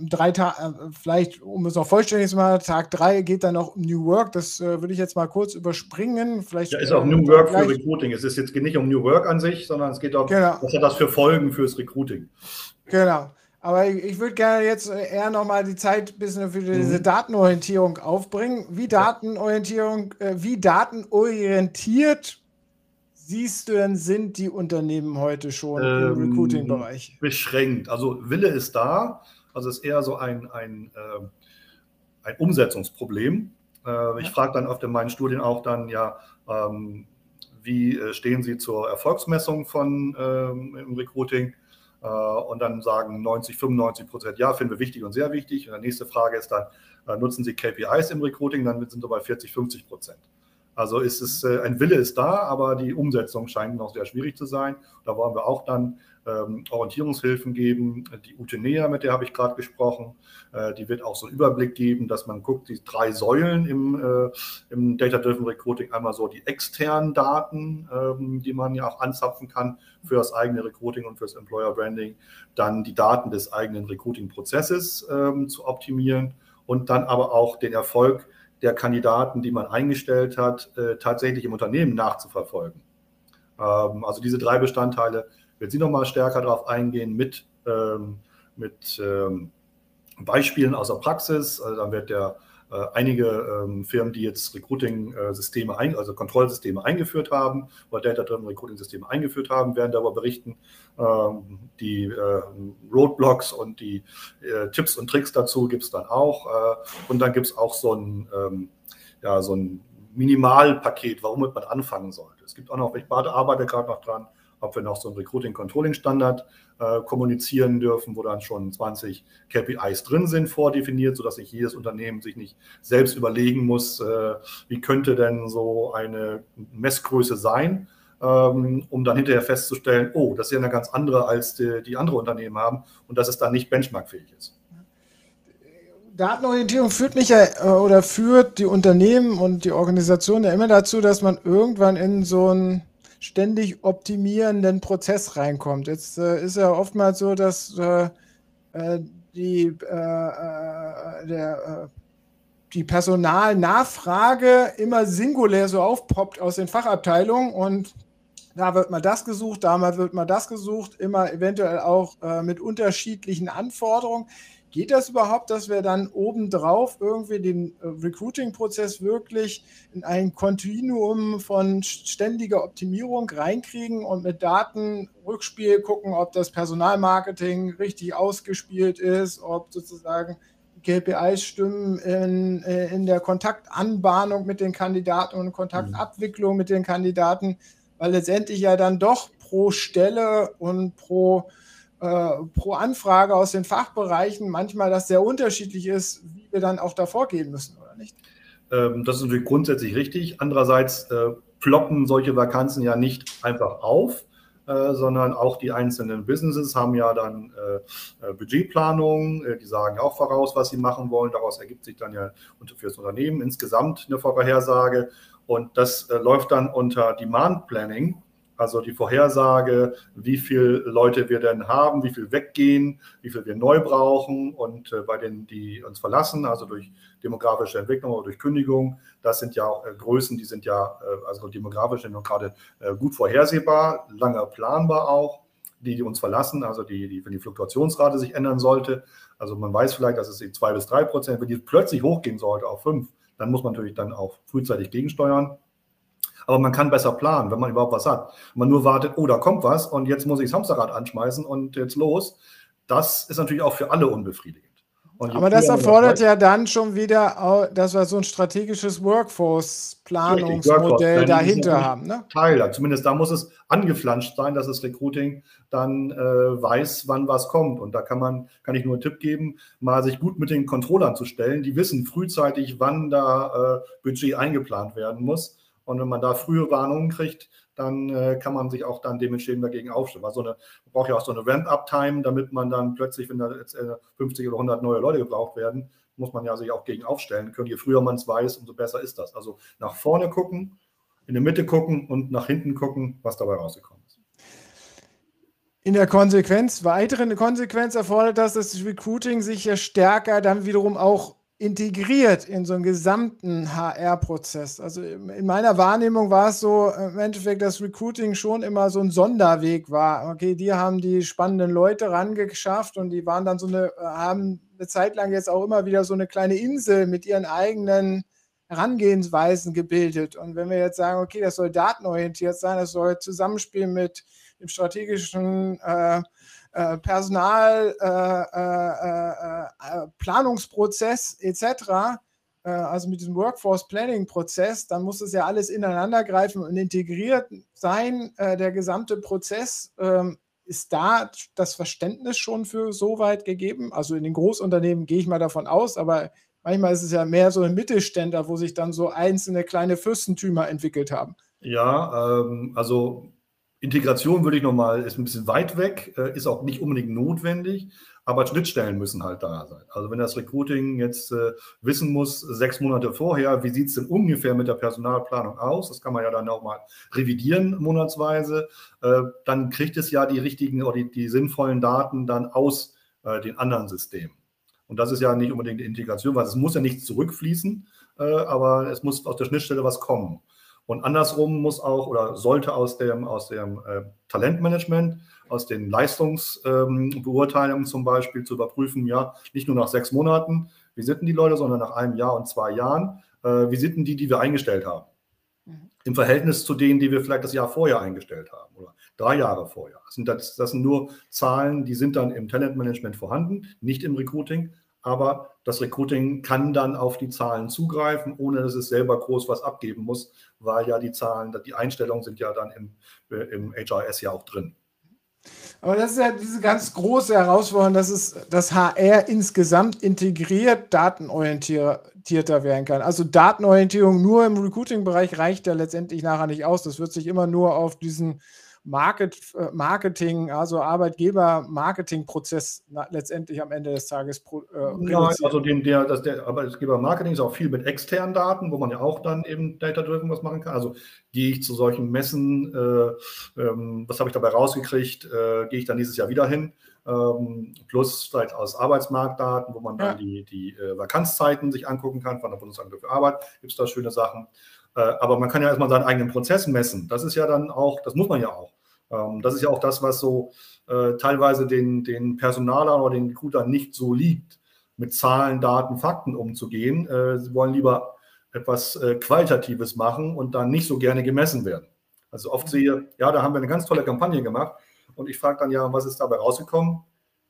drei Tage, äh, vielleicht, um es noch vollständig zu machen, Tag 3 geht dann noch um New Work. Das äh, würde ich jetzt mal kurz überspringen. Vielleicht, ja, ist auch New Work für Recruiting. Es ist jetzt nicht um New Work an sich, sondern es geht auch, genau. was hat das für Folgen fürs Recruiting? Genau. Aber ich, ich würde gerne jetzt eher nochmal die Zeit ein bisschen für diese mhm. Datenorientierung aufbringen. Wie Datenorientierung, äh, wie datenorientiert siehst du denn, sind die Unternehmen heute schon ähm, im Recruiting-Bereich? Beschränkt. Also Wille ist da. Also es ist eher so ein, ein, äh, ein Umsetzungsproblem. Äh, ich ja. frage dann oft in meinen Studien auch dann, ja, ähm, wie äh, stehen Sie zur Erfolgsmessung von ähm, im Recruiting? Äh, und dann sagen 90, 95 Prozent, ja, finden wir wichtig und sehr wichtig. Und die nächste Frage ist dann, äh, nutzen Sie KPIs im Recruiting? Dann sind wir bei 40, 50 Prozent. Also ist es, äh, ein Wille ist da, aber die Umsetzung scheint noch sehr schwierig zu sein. Da wollen wir auch dann ähm, Orientierungshilfen geben. Die Utenea, mit der habe ich gerade gesprochen, äh, die wird auch so einen Überblick geben, dass man guckt, die drei Säulen im, äh, im Data-Driven Recruiting, einmal so die externen Daten, ähm, die man ja auch anzapfen kann für das eigene Recruiting und fürs Employer Branding, dann die Daten des eigenen Recruiting-Prozesses ähm, zu optimieren und dann aber auch den Erfolg der Kandidaten, die man eingestellt hat, äh, tatsächlich im Unternehmen nachzuverfolgen. Ähm, also diese drei Bestandteile wird sie nochmal stärker darauf eingehen mit, ähm, mit ähm, Beispielen aus der Praxis. Also dann wird der äh, einige ähm, Firmen, die jetzt Recruiting-Systeme, also Kontrollsysteme eingeführt haben oder Data-Driven Recruiting-Systeme eingeführt haben, werden darüber berichten. Ähm, die äh, Roadblocks und die äh, Tipps und Tricks dazu gibt es dann auch. Äh, und dann gibt es auch so ein, ähm, ja, so ein Minimalpaket, warum man anfangen sollte. Es gibt auch noch, ich arbeite gerade noch dran, ob wir noch so einen Recruiting-Controlling-Standard äh, kommunizieren dürfen, wo dann schon 20 KPIs drin sind, vordefiniert, sodass sich jedes Unternehmen sich nicht selbst überlegen muss, äh, wie könnte denn so eine Messgröße sein, ähm, um dann hinterher festzustellen, oh, das ist ja eine ganz andere, als die, die andere Unternehmen haben und dass es dann nicht benchmarkfähig ist. Datenorientierung führt mich ja äh, oder führt die Unternehmen und die Organisation ja immer dazu, dass man irgendwann in so ein ständig optimierenden Prozess reinkommt. Jetzt äh, ist ja oftmals so, dass äh, äh die, äh, äh, der, die Personalnachfrage immer singulär so aufpoppt aus den Fachabteilungen und da wird mal das gesucht, da wird mal das gesucht, immer eventuell auch mit unterschiedlichen Anforderungen. Geht das überhaupt, dass wir dann obendrauf irgendwie den äh, Recruiting-Prozess wirklich in ein Kontinuum von ständiger Optimierung reinkriegen und mit Datenrückspiel gucken, ob das Personalmarketing richtig ausgespielt ist, ob sozusagen KPIs stimmen in, äh, in der Kontaktanbahnung mit den Kandidaten und Kontaktabwicklung mit den Kandidaten, weil letztendlich ja dann doch pro Stelle und pro pro Anfrage aus den Fachbereichen manchmal das sehr unterschiedlich ist, wie wir dann auch da vorgehen müssen, oder nicht? Ähm, das ist natürlich grundsätzlich richtig. Andererseits äh, ploppen solche Vakanzen ja nicht einfach auf, äh, sondern auch die einzelnen Businesses haben ja dann äh, äh Budgetplanung, äh, die sagen auch voraus, was sie machen wollen. Daraus ergibt sich dann ja für das Unternehmen insgesamt eine Vorhersage. Und das äh, läuft dann unter Demand Planning. Also die Vorhersage, wie viele Leute wir denn haben, wie viel weggehen, wie viel wir neu brauchen und äh, bei denen, die uns verlassen, also durch demografische Entwicklung oder durch Kündigung, das sind ja auch äh, Größen, die sind ja, äh, also demografisch sind gerade gut vorhersehbar, lange planbar auch, die, die uns verlassen, also die, die, wenn die Fluktuationsrate sich ändern sollte. Also man weiß vielleicht, dass es eben zwei bis drei Prozent, wenn die plötzlich hochgehen sollte auf fünf, dann muss man natürlich dann auch frühzeitig gegensteuern. Aber man kann besser planen, wenn man überhaupt was hat. Wenn man nur wartet, oh, da kommt was und jetzt muss ich das Hamsterrad anschmeißen und jetzt los. Das ist natürlich auch für alle unbefriedigend. Aber das erfordert ja dann schon wieder, dass wir so ein strategisches Workforce-Planungsmodell dahinter haben. Ne? Teil, zumindest da muss es angeflanscht sein, dass das Recruiting dann äh, weiß, wann was kommt. Und da kann man, kann ich nur einen Tipp geben, mal sich gut mit den Controllern zu stellen. Die wissen frühzeitig, wann da äh, Budget eingeplant werden muss. Und wenn man da frühe Warnungen kriegt, dann äh, kann man sich auch dann dementsprechend dagegen aufstellen. Also eine, man braucht ja auch so eine Ramp-Up-Time, damit man dann plötzlich, wenn da jetzt äh, 50 oder 100 neue Leute gebraucht werden, muss man ja sich auch gegen aufstellen können. Je früher man es weiß, umso besser ist das. Also nach vorne gucken, in der Mitte gucken und nach hinten gucken, was dabei rausgekommen ist. In der Konsequenz, weitere Konsequenz erfordert das, dass das Recruiting sich ja stärker dann wiederum auch integriert in so einen gesamten HR-Prozess. Also in meiner Wahrnehmung war es so im Endeffekt, dass Recruiting schon immer so ein Sonderweg war. Okay, die haben die spannenden Leute rangeschafft und die waren dann so eine, haben eine Zeit lang jetzt auch immer wieder so eine kleine Insel mit ihren eigenen Herangehensweisen gebildet. Und wenn wir jetzt sagen, okay, das soll datenorientiert sein, das soll zusammenspielen mit dem strategischen äh, äh, Personal, äh, äh, Planungsprozess etc., also mit diesem Workforce Planning Prozess, dann muss es ja alles ineinander greifen und integriert sein, der gesamte Prozess. Ähm, ist da das Verständnis schon für so weit gegeben? Also in den Großunternehmen gehe ich mal davon aus, aber manchmal ist es ja mehr so ein Mittelständler, wo sich dann so einzelne kleine Fürstentümer entwickelt haben. Ja, ähm, also Integration würde ich nochmal, ist ein bisschen weit weg, äh, ist auch nicht unbedingt notwendig, aber Schnittstellen müssen halt da sein. Also wenn das Recruiting jetzt äh, wissen muss, sechs Monate vorher, wie sieht es denn ungefähr mit der Personalplanung aus, das kann man ja dann auch mal revidieren monatsweise, äh, dann kriegt es ja die richtigen oder die, die sinnvollen Daten dann aus äh, den anderen Systemen. Und das ist ja nicht unbedingt die Integration, weil es muss ja nichts zurückfließen, äh, aber es muss aus der Schnittstelle was kommen. Und andersrum muss auch oder sollte aus dem, aus dem äh, Talentmanagement, aus den Leistungsbeurteilungen ähm, zum Beispiel zu überprüfen, ja, nicht nur nach sechs Monaten, wie sind denn die Leute, sondern nach einem Jahr und zwei Jahren, äh, wie sind denn die, die wir eingestellt haben? Mhm. Im Verhältnis zu denen, die wir vielleicht das Jahr vorher eingestellt haben oder drei Jahre vorher. Das sind, das, das sind nur Zahlen, die sind dann im Talentmanagement vorhanden, nicht im Recruiting aber das Recruiting kann dann auf die Zahlen zugreifen, ohne dass es selber groß was abgeben muss, weil ja die Zahlen, die Einstellungen sind ja dann im, äh, im HRS ja auch drin. Aber das ist ja diese ganz große Herausforderung, dass es das HR insgesamt integriert datenorientierter werden kann. Also Datenorientierung nur im Recruiting-Bereich reicht ja letztendlich nachher nicht aus. Das wird sich immer nur auf diesen Market, äh, Marketing, also Arbeitgeber-Marketing-Prozess letztendlich am Ende des Tages äh, Ja, also den, der, das, der Arbeitgeber-Marketing ist auch viel mit externen Daten, wo man ja auch dann eben Data-Driven was machen kann. Also gehe ich zu solchen Messen, äh, ähm, was habe ich dabei rausgekriegt, äh, gehe ich dann dieses Jahr wieder hin. Ähm, plus vielleicht aus Arbeitsmarktdaten, wo man dann ja. die, die äh, Vakanzzeiten sich angucken kann von der Bundesagentur für Arbeit, gibt es da schöne Sachen. Äh, aber man kann ja erstmal seinen eigenen Prozess messen. Das ist ja dann auch, das muss man ja auch. Ähm, das ist ja auch das, was so äh, teilweise den, den Personalern oder den Recruitern nicht so liegt, mit Zahlen, Daten, Fakten umzugehen. Äh, sie wollen lieber etwas Qualitatives machen und dann nicht so gerne gemessen werden. Also oft sehe, ja, da haben wir eine ganz tolle Kampagne gemacht und ich frage dann ja, was ist dabei rausgekommen?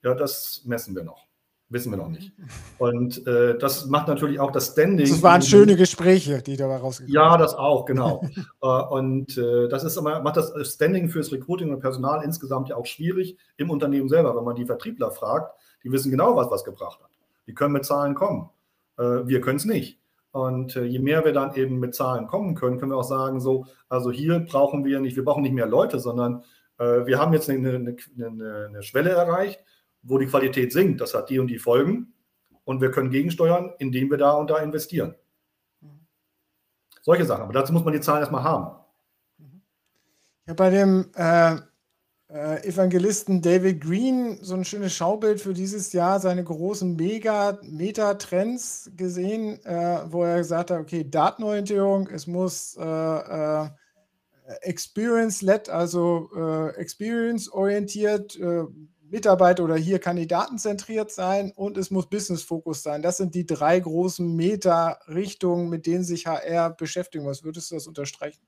Ja, das messen wir noch. Wissen wir noch nicht. Und äh, das macht natürlich auch das Standing. Das waren schöne Gespräche, die dabei rausgekommen sind. Ja, das auch, genau. Äh, und äh, das ist aber, macht das Standing fürs Recruiting und Personal insgesamt ja auch schwierig im Unternehmen selber. Wenn man die Vertriebler fragt, die wissen genau, was was gebracht hat. Die können mit Zahlen kommen. Äh, wir können es nicht. Und äh, je mehr wir dann eben mit Zahlen kommen können, können wir auch sagen, so, also hier brauchen wir nicht, wir brauchen nicht mehr Leute, sondern äh, wir haben jetzt eine, eine, eine, eine Schwelle erreicht wo die Qualität sinkt. Das hat die und die Folgen. Und wir können gegensteuern, indem wir da und da investieren. Solche Sachen. Aber dazu muss man die Zahlen erstmal haben. Ich habe bei dem äh, äh, Evangelisten David Green so ein schönes Schaubild für dieses Jahr, seine großen Mega-Meta-Trends gesehen, äh, wo er gesagt hat, okay, Datenorientierung, es muss äh, äh, Experience-led, also äh, Experience-orientiert, Mitarbeiter oder hier kandidatenzentriert sein und es muss Business-Fokus sein. Das sind die drei großen Meta-Richtungen, mit denen sich HR beschäftigen muss. Würdest du das unterstreichen?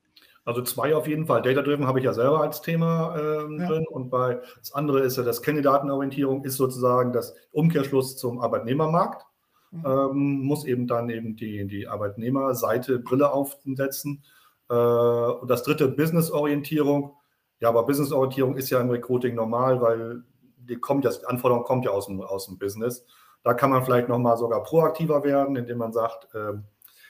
Also zwei auf jeden Fall. Data-Driven habe ich ja selber als Thema äh, ja. drin. Und bei das andere ist ja das Kandidatenorientierung, ist sozusagen das Umkehrschluss zum Arbeitnehmermarkt. Mhm. Ähm, muss eben dann eben die, die Arbeitnehmerseite Brille aufsetzen. Äh, und das dritte Business-Orientierung. Ja, aber Business-Orientierung ist ja im Recruiting normal, weil die kommt ja, die Anforderung kommt ja aus dem, aus dem Business. Da kann man vielleicht nochmal sogar proaktiver werden, indem man sagt, äh,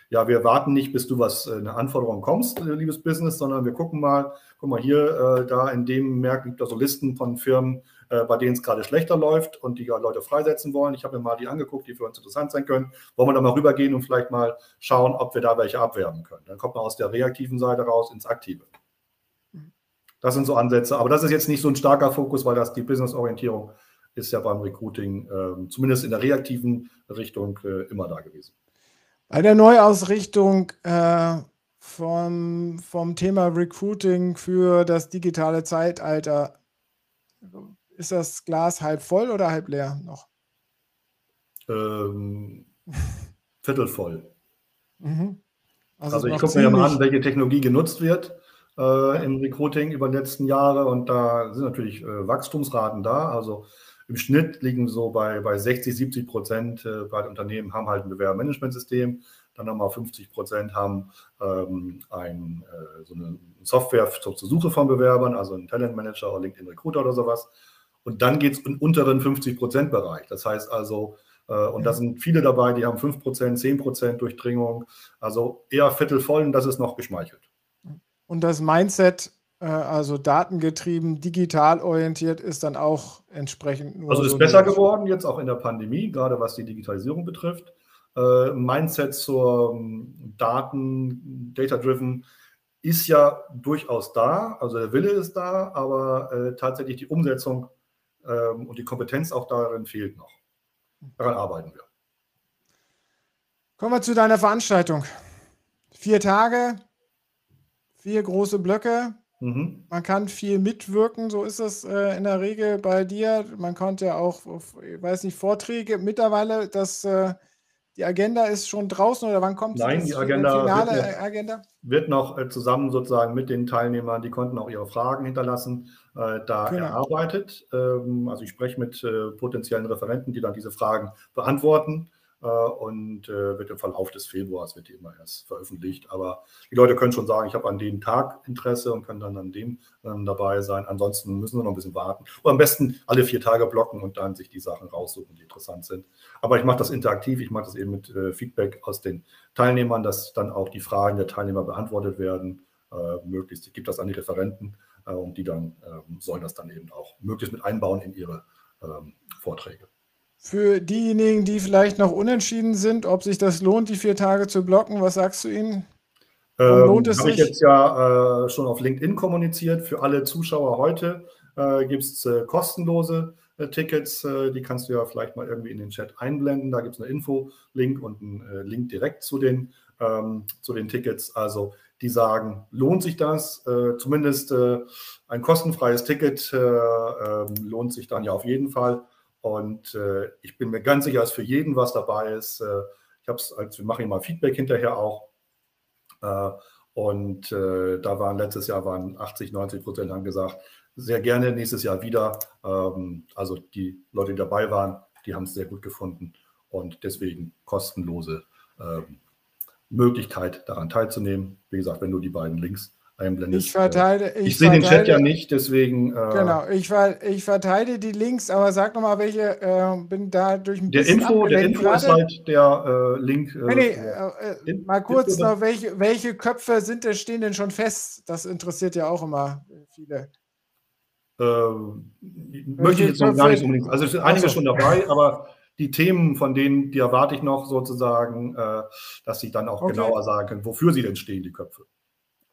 ja, wir warten nicht, bis du was, äh, eine Anforderung kommst, äh, liebes Business, sondern wir gucken mal, guck mal hier, äh, da in dem Markt gibt es so Listen von Firmen, äh, bei denen es gerade schlechter läuft und die Leute freisetzen wollen. Ich habe mir mal die angeguckt, die für uns interessant sein können. Wollen wir da mal rübergehen und vielleicht mal schauen, ob wir da welche abwerben können. Dann kommt man aus der reaktiven Seite raus ins Aktive. Das sind so Ansätze. Aber das ist jetzt nicht so ein starker Fokus, weil das die Business-Orientierung ist ja beim Recruiting, äh, zumindest in der reaktiven Richtung, äh, immer da gewesen. Bei der Neuausrichtung äh, vom, vom Thema Recruiting für das digitale Zeitalter, ist das Glas halb voll oder halb leer noch? Ähm, viertel voll. Mhm. Also, also ich gucke mir ja mal an, welche Technologie genutzt wird äh, im Recruiting über die letzten Jahre und da sind natürlich äh, Wachstumsraten da. Also im Schnitt liegen so bei, bei 60, 70 Prozent äh, bei Unternehmen haben halt ein Bewerbermanagementsystem. Dann nochmal 50 Prozent haben ähm, ein, äh, so eine Software zur, zur Suche von Bewerbern, also ein Talentmanager oder LinkedIn Recruiter oder sowas. Und dann geht es im unteren 50 Prozent Bereich. Das heißt also, äh, und da sind viele dabei, die haben 5 Prozent, 10 Prozent Durchdringung. Also eher Viertel voll und das ist noch geschmeichelt. Und das Mindset äh, also datengetrieben, digital orientiert ist dann auch entsprechend. also ist so besser geworden jetzt auch in der Pandemie, gerade was die Digitalisierung betrifft. Äh, Mindset zur ähm, Daten, Data-Driven ist ja durchaus da, also der Wille ist da, aber äh, tatsächlich die Umsetzung ähm, und die Kompetenz auch darin fehlt noch. Daran arbeiten wir. Kommen wir zu deiner Veranstaltung. Vier Tage, vier große Blöcke, Mhm. Man kann viel mitwirken, so ist es äh, in der Regel bei dir. Man konnte auch, ich weiß nicht, Vorträge mittlerweile, das, äh, die Agenda ist schon draußen oder wann kommt Nein, die Agenda, finale wird noch, Agenda? Wird noch äh, zusammen sozusagen mit den Teilnehmern, die konnten auch ihre Fragen hinterlassen, äh, da genau. erarbeitet. Ähm, also ich spreche mit äh, potenziellen Referenten, die dann diese Fragen beantworten. Äh, und äh, wird im Verlauf des Februars wird die immer erst veröffentlicht. Aber die Leute können schon sagen, ich habe an dem Tag Interesse und können dann an dem dabei sein. Ansonsten müssen wir noch ein bisschen warten. Oder am besten alle vier Tage blocken und dann sich die Sachen raussuchen, die interessant sind. Aber ich mache das interaktiv, ich mache das eben mit äh, Feedback aus den Teilnehmern, dass dann auch die Fragen der Teilnehmer beantwortet werden. möglichst, ich gebe das an die Referenten und die dann ähm, sollen das dann eben auch möglichst mit einbauen in ihre ähm, Vorträge. Für diejenigen, die vielleicht noch unentschieden sind, ob sich das lohnt, die vier Tage zu blocken, was sagst du ihnen? Ähm, lohnt es Habe ich jetzt ja äh, schon auf LinkedIn kommuniziert. Für alle Zuschauer heute äh, gibt es äh, kostenlose äh, Tickets. Äh, die kannst du ja vielleicht mal irgendwie in den Chat einblenden. Da gibt es eine Info-Link und einen äh, Link direkt zu den, ähm, zu den Tickets. Also die sagen, lohnt sich das? zumindest ein kostenfreies Ticket ähm, lohnt sich dann ja auf jeden Fall. Und äh, ich bin mir ganz sicher, dass für jeden was dabei ist. Äh, ich habe es, also wir machen immer Feedback hinterher auch. Äh, und äh, da waren letztes Jahr waren 80, 90 Prozent haben gesagt, sehr gerne nächstes Jahr wieder. Ähm, also die Leute, die dabei waren, die haben es sehr gut gefunden und deswegen kostenlose ähm, Möglichkeit daran teilzunehmen. Wie gesagt, wenn du die beiden Links einblendest. Ich verteile. Ich, ich sehe den Chat ja nicht, deswegen. Äh, genau, ich, ich verteile die Links, aber sag nochmal, welche, äh, bin da durch ein der Info, Der Info gerade. ist halt der äh, Link. Äh, nee, nee, äh, mal kurz noch, welche, welche Köpfe sind stehen denn schon fest? Das interessiert ja auch immer viele. Ähm, möchte ich jetzt noch gar nicht unbedingt. Also es sind einige schon dabei, aber die Themen, von denen, die erwarte ich noch sozusagen, äh, dass sie dann auch okay. genauer sagen können, wofür sie denn stehen, die Köpfe.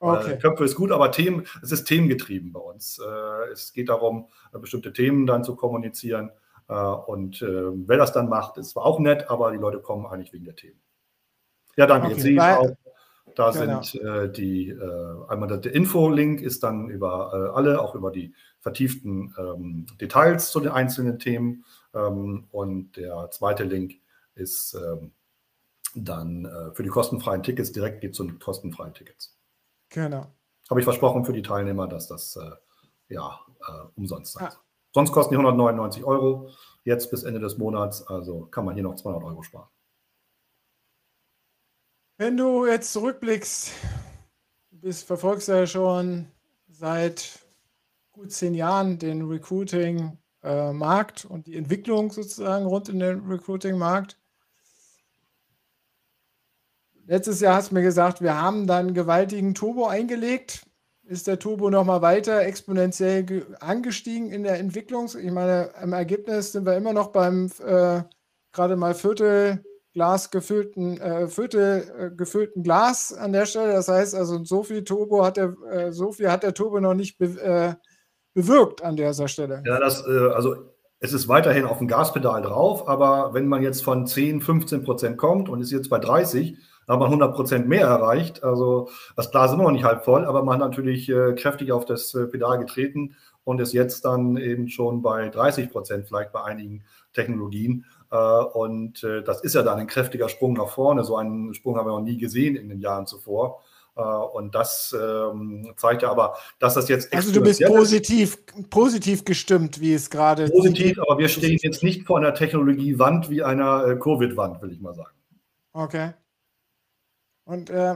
Okay. Köpfe ist gut, aber Themen, es ist themengetrieben bei uns. Äh, es geht darum, bestimmte Themen dann zu kommunizieren. Äh, und äh, wer das dann macht, ist zwar auch nett, aber die Leute kommen eigentlich wegen der Themen. Ja, danke. Okay, Jetzt sehe ich auch, da genau. sind die, einmal der Info-Link ist dann über alle, auch über die vertieften ähm, Details zu den einzelnen Themen. Ähm, und der zweite Link ist ähm, dann für die kostenfreien Tickets, direkt geht zu den kostenfreien Tickets. Genau. Habe ich versprochen für die Teilnehmer, dass das äh, ja äh, umsonst sein ah. Sonst kosten die 199 Euro, jetzt bis Ende des Monats, also kann man hier noch 200 Euro sparen. Wenn du jetzt zurückblickst, du bist, verfolgst ja schon seit gut zehn Jahren den Recruiting-Markt äh, und die Entwicklung sozusagen rund in den Recruiting-Markt. Letztes Jahr hast du mir gesagt, wir haben dann gewaltigen Turbo eingelegt. Ist der Turbo nochmal weiter exponentiell angestiegen in der Entwicklung? Ich meine, im Ergebnis sind wir immer noch beim äh, gerade mal Viertel Glas gefüllten, äh, Viertel äh, gefüllten Glas an der Stelle. Das heißt also, so viel Turbo hat der, äh, so viel hat der Turbo noch nicht be äh, bewirkt an dieser Stelle. Ja, das, äh, also es ist weiterhin auf dem Gaspedal drauf, aber wenn man jetzt von 10, 15 Prozent kommt und ist jetzt bei 30, da hat man 100 Prozent mehr erreicht. Also das Glas ist immer noch nicht halb voll, aber man hat natürlich äh, kräftig auf das äh, Pedal getreten und ist jetzt dann eben schon bei 30 Prozent vielleicht bei einigen Technologien. Äh, und äh, das ist ja dann ein kräftiger Sprung nach vorne. So einen Sprung haben wir noch nie gesehen in den Jahren zuvor. Und das ähm, zeigt ja aber, dass das jetzt. Also du bist positiv, positiv gestimmt, wie es gerade. Positiv, aber wir stehen jetzt nicht vor einer Technologiewand wie einer Covid-Wand, will ich mal sagen. Okay. Und äh,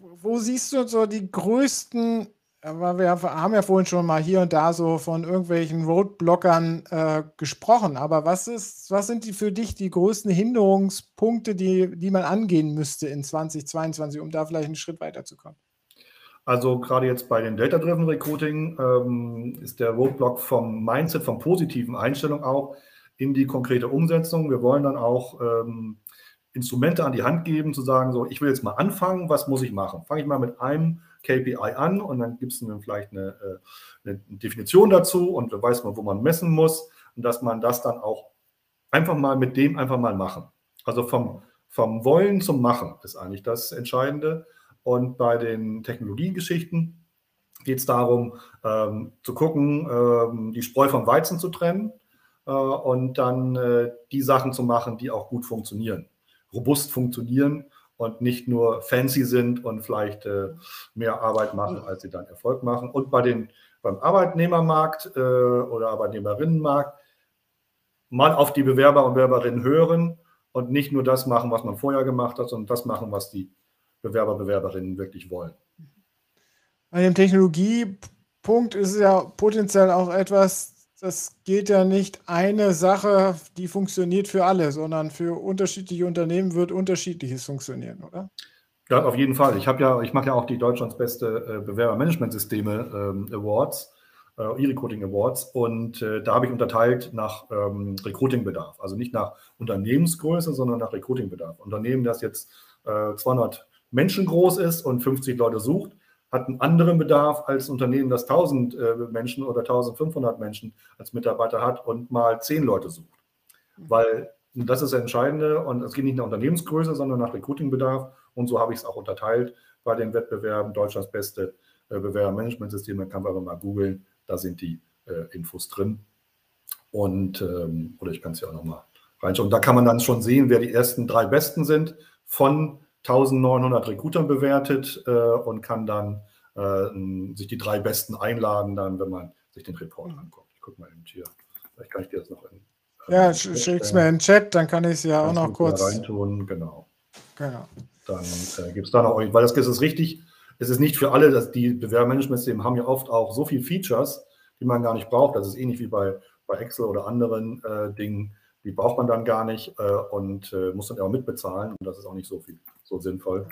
wo siehst du so die größten aber wir haben ja vorhin schon mal hier und da so von irgendwelchen Roadblockern äh, gesprochen. Aber was ist, was sind die für dich die größten Hinderungspunkte, die, die man angehen müsste in 2022, um da vielleicht einen Schritt weiterzukommen? Also gerade jetzt bei den Data-Driven Recruiting ähm, ist der Roadblock vom Mindset, vom positiven Einstellung auch in die konkrete Umsetzung. Wir wollen dann auch ähm, Instrumente an die Hand geben, zu sagen, so, ich will jetzt mal anfangen, was muss ich machen? Fange ich mal mit einem KPI an und dann gibt es vielleicht eine, äh, eine, Definition dazu und dann weiß man, wo man messen muss und dass man das dann auch einfach mal mit dem einfach mal machen. Also vom, vom Wollen zum Machen ist eigentlich das Entscheidende. Und bei den Technologiegeschichten geht es darum, ähm, zu gucken, ähm, die Spreu vom Weizen zu trennen äh, und dann äh, die Sachen zu machen, die auch gut funktionieren, robust funktionieren und nicht nur fancy sind und vielleicht äh, mehr Arbeit machen, als sie dann Erfolg machen. Und bei den, beim Arbeitnehmermarkt äh, oder Arbeitnehmerinnenmarkt mal auf die Bewerber und Bewerberinnen hören und nicht nur das machen, was man vorher gemacht hat, sondern das machen, was die Bewerber, Bewerberinnen wirklich wollen. Bei dem Technologiepunkt ist es ja potenziell auch etwas, das geht ja nicht eine Sache, die funktioniert für alle, sondern für unterschiedliche Unternehmen wird unterschiedliches funktionieren, oder? Ja, auf jeden Fall. Ich habe ja, ich mache ja auch die Deutschlands beste äh, Bewerbermanagementsysteme ähm, Awards, äh, E-Recruiting Awards, und äh, da habe ich unterteilt nach ähm, Recruiting-Bedarf. Also nicht nach Unternehmensgröße, sondern nach Recruiting-Bedarf. Unternehmen, das jetzt äh, 200 Menschen groß ist und 50 Leute sucht, hat einen anderen Bedarf als ein Unternehmen, das 1000 äh, Menschen oder 1500 Menschen als Mitarbeiter hat und mal 10 Leute sucht. Mhm. Weil das ist das Entscheidende und es geht nicht nach Unternehmensgröße, sondern nach Recruiting-Bedarf. Und so habe ich es auch unterteilt bei den Wettbewerben. Deutschlands beste äh, Bewerbermanagementsysteme, kann man aber mal googeln, da sind die äh, Infos drin. Und, ähm, oder ich kann es ja auch nochmal reinschauen. Da kann man dann schon sehen, wer die ersten drei Besten sind von 1900 Recruitern bewertet äh, und kann dann äh, sich die drei besten einladen, dann, wenn man sich den Report mhm. anguckt. Ich gucke mal eben hier. Vielleicht kann ich dir das noch in. Äh, ja, schick's mir in den Chat, dann kann ich es ja auch noch kurz. Reintun, genau. Genau. Dann äh, gibt es da noch, weil das ist richtig, es ist nicht für alle, dass die Bewerbermanagementsysteme haben ja oft auch so viele Features, die man gar nicht braucht. Das ist ähnlich wie bei, bei Excel oder anderen äh, Dingen. Die braucht man dann gar nicht äh, und äh, muss dann auch mitbezahlen. Und das ist auch nicht so viel so sinnvoll.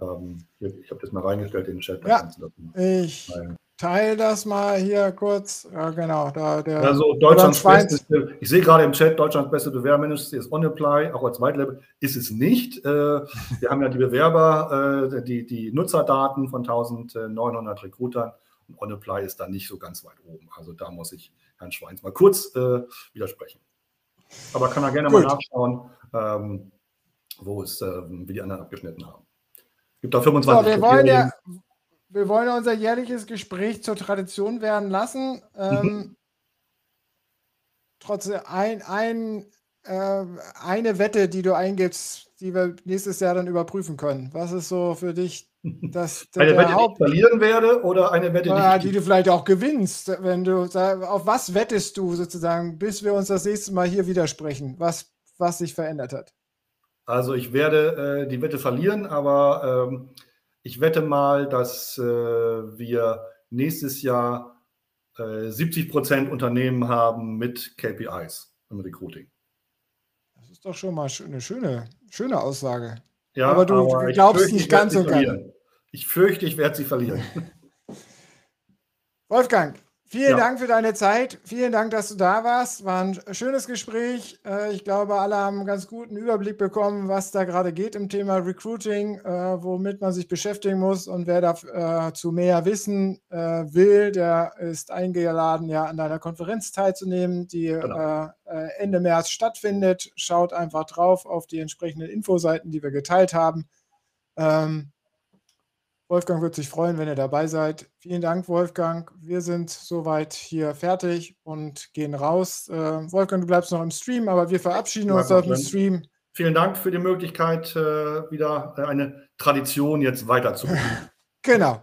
Ähm, hier, ich habe das mal reingestellt in den Chat. Ja, ich teile das mal hier kurz. Ja, genau. Da, der also Deutschlands beste, ich sehe gerade im Chat, Deutschlands beste Bewerbermanager ist OnApply, auch als White Level. Ist es nicht. Äh, wir haben ja die Bewerber, äh, die, die Nutzerdaten von 1900 Recruitern und OnApply ist da nicht so ganz weit oben. Also da muss ich Herrn Schweins mal kurz äh, widersprechen. Aber kann er gerne Gut. mal nachschauen. Ähm, wo es, äh, wie die anderen abgeschnitten haben. Es gibt da 25 so, wir wollen ja, wir wollen unser jährliches Gespräch zur Tradition werden lassen. Ähm, mhm. Trotzdem ein, ein, äh, eine Wette, die du eingibst, die wir nächstes Jahr dann überprüfen können. Was ist so für dich das, eine Wette, Haupt die ich verlieren werde oder eine Wette, ja, die, die du vielleicht auch gewinnst, wenn du auf was wettest du sozusagen, bis wir uns das nächste Mal hier widersprechen, was, was sich verändert hat? Also ich werde äh, die Wette verlieren, aber ähm, ich wette mal, dass äh, wir nächstes Jahr äh, 70 Prozent Unternehmen haben mit KPIs im Recruiting. Das ist doch schon mal eine schöne, schöne Aussage. Ja, aber du aber glaubst fürchte, nicht ganz so gerne. Ich fürchte, ich werde sie verlieren. Wolfgang, Vielen ja. Dank für deine Zeit. Vielen Dank, dass du da warst. War ein schönes Gespräch. Äh, ich glaube, alle haben einen ganz guten Überblick bekommen, was da gerade geht im Thema Recruiting, äh, womit man sich beschäftigen muss. Und wer dazu äh, mehr wissen will, der ist eingeladen, ja an deiner Konferenz teilzunehmen, die genau. Ende März stattfindet. Schaut einfach drauf auf die entsprechenden Infoseiten, die wir geteilt haben. Wolfgang wird sich freuen, wenn ihr dabei seid. Vielen Dank, Wolfgang. Wir sind soweit hier fertig und gehen raus. Äh, Wolfgang, du bleibst noch im Stream, aber wir verabschieden uns aus dem Stream. Vielen Dank für die Möglichkeit, äh, wieder eine Tradition jetzt weiterzuführen. genau.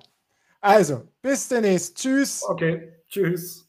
Also, bis demnächst. Tschüss. Okay, tschüss.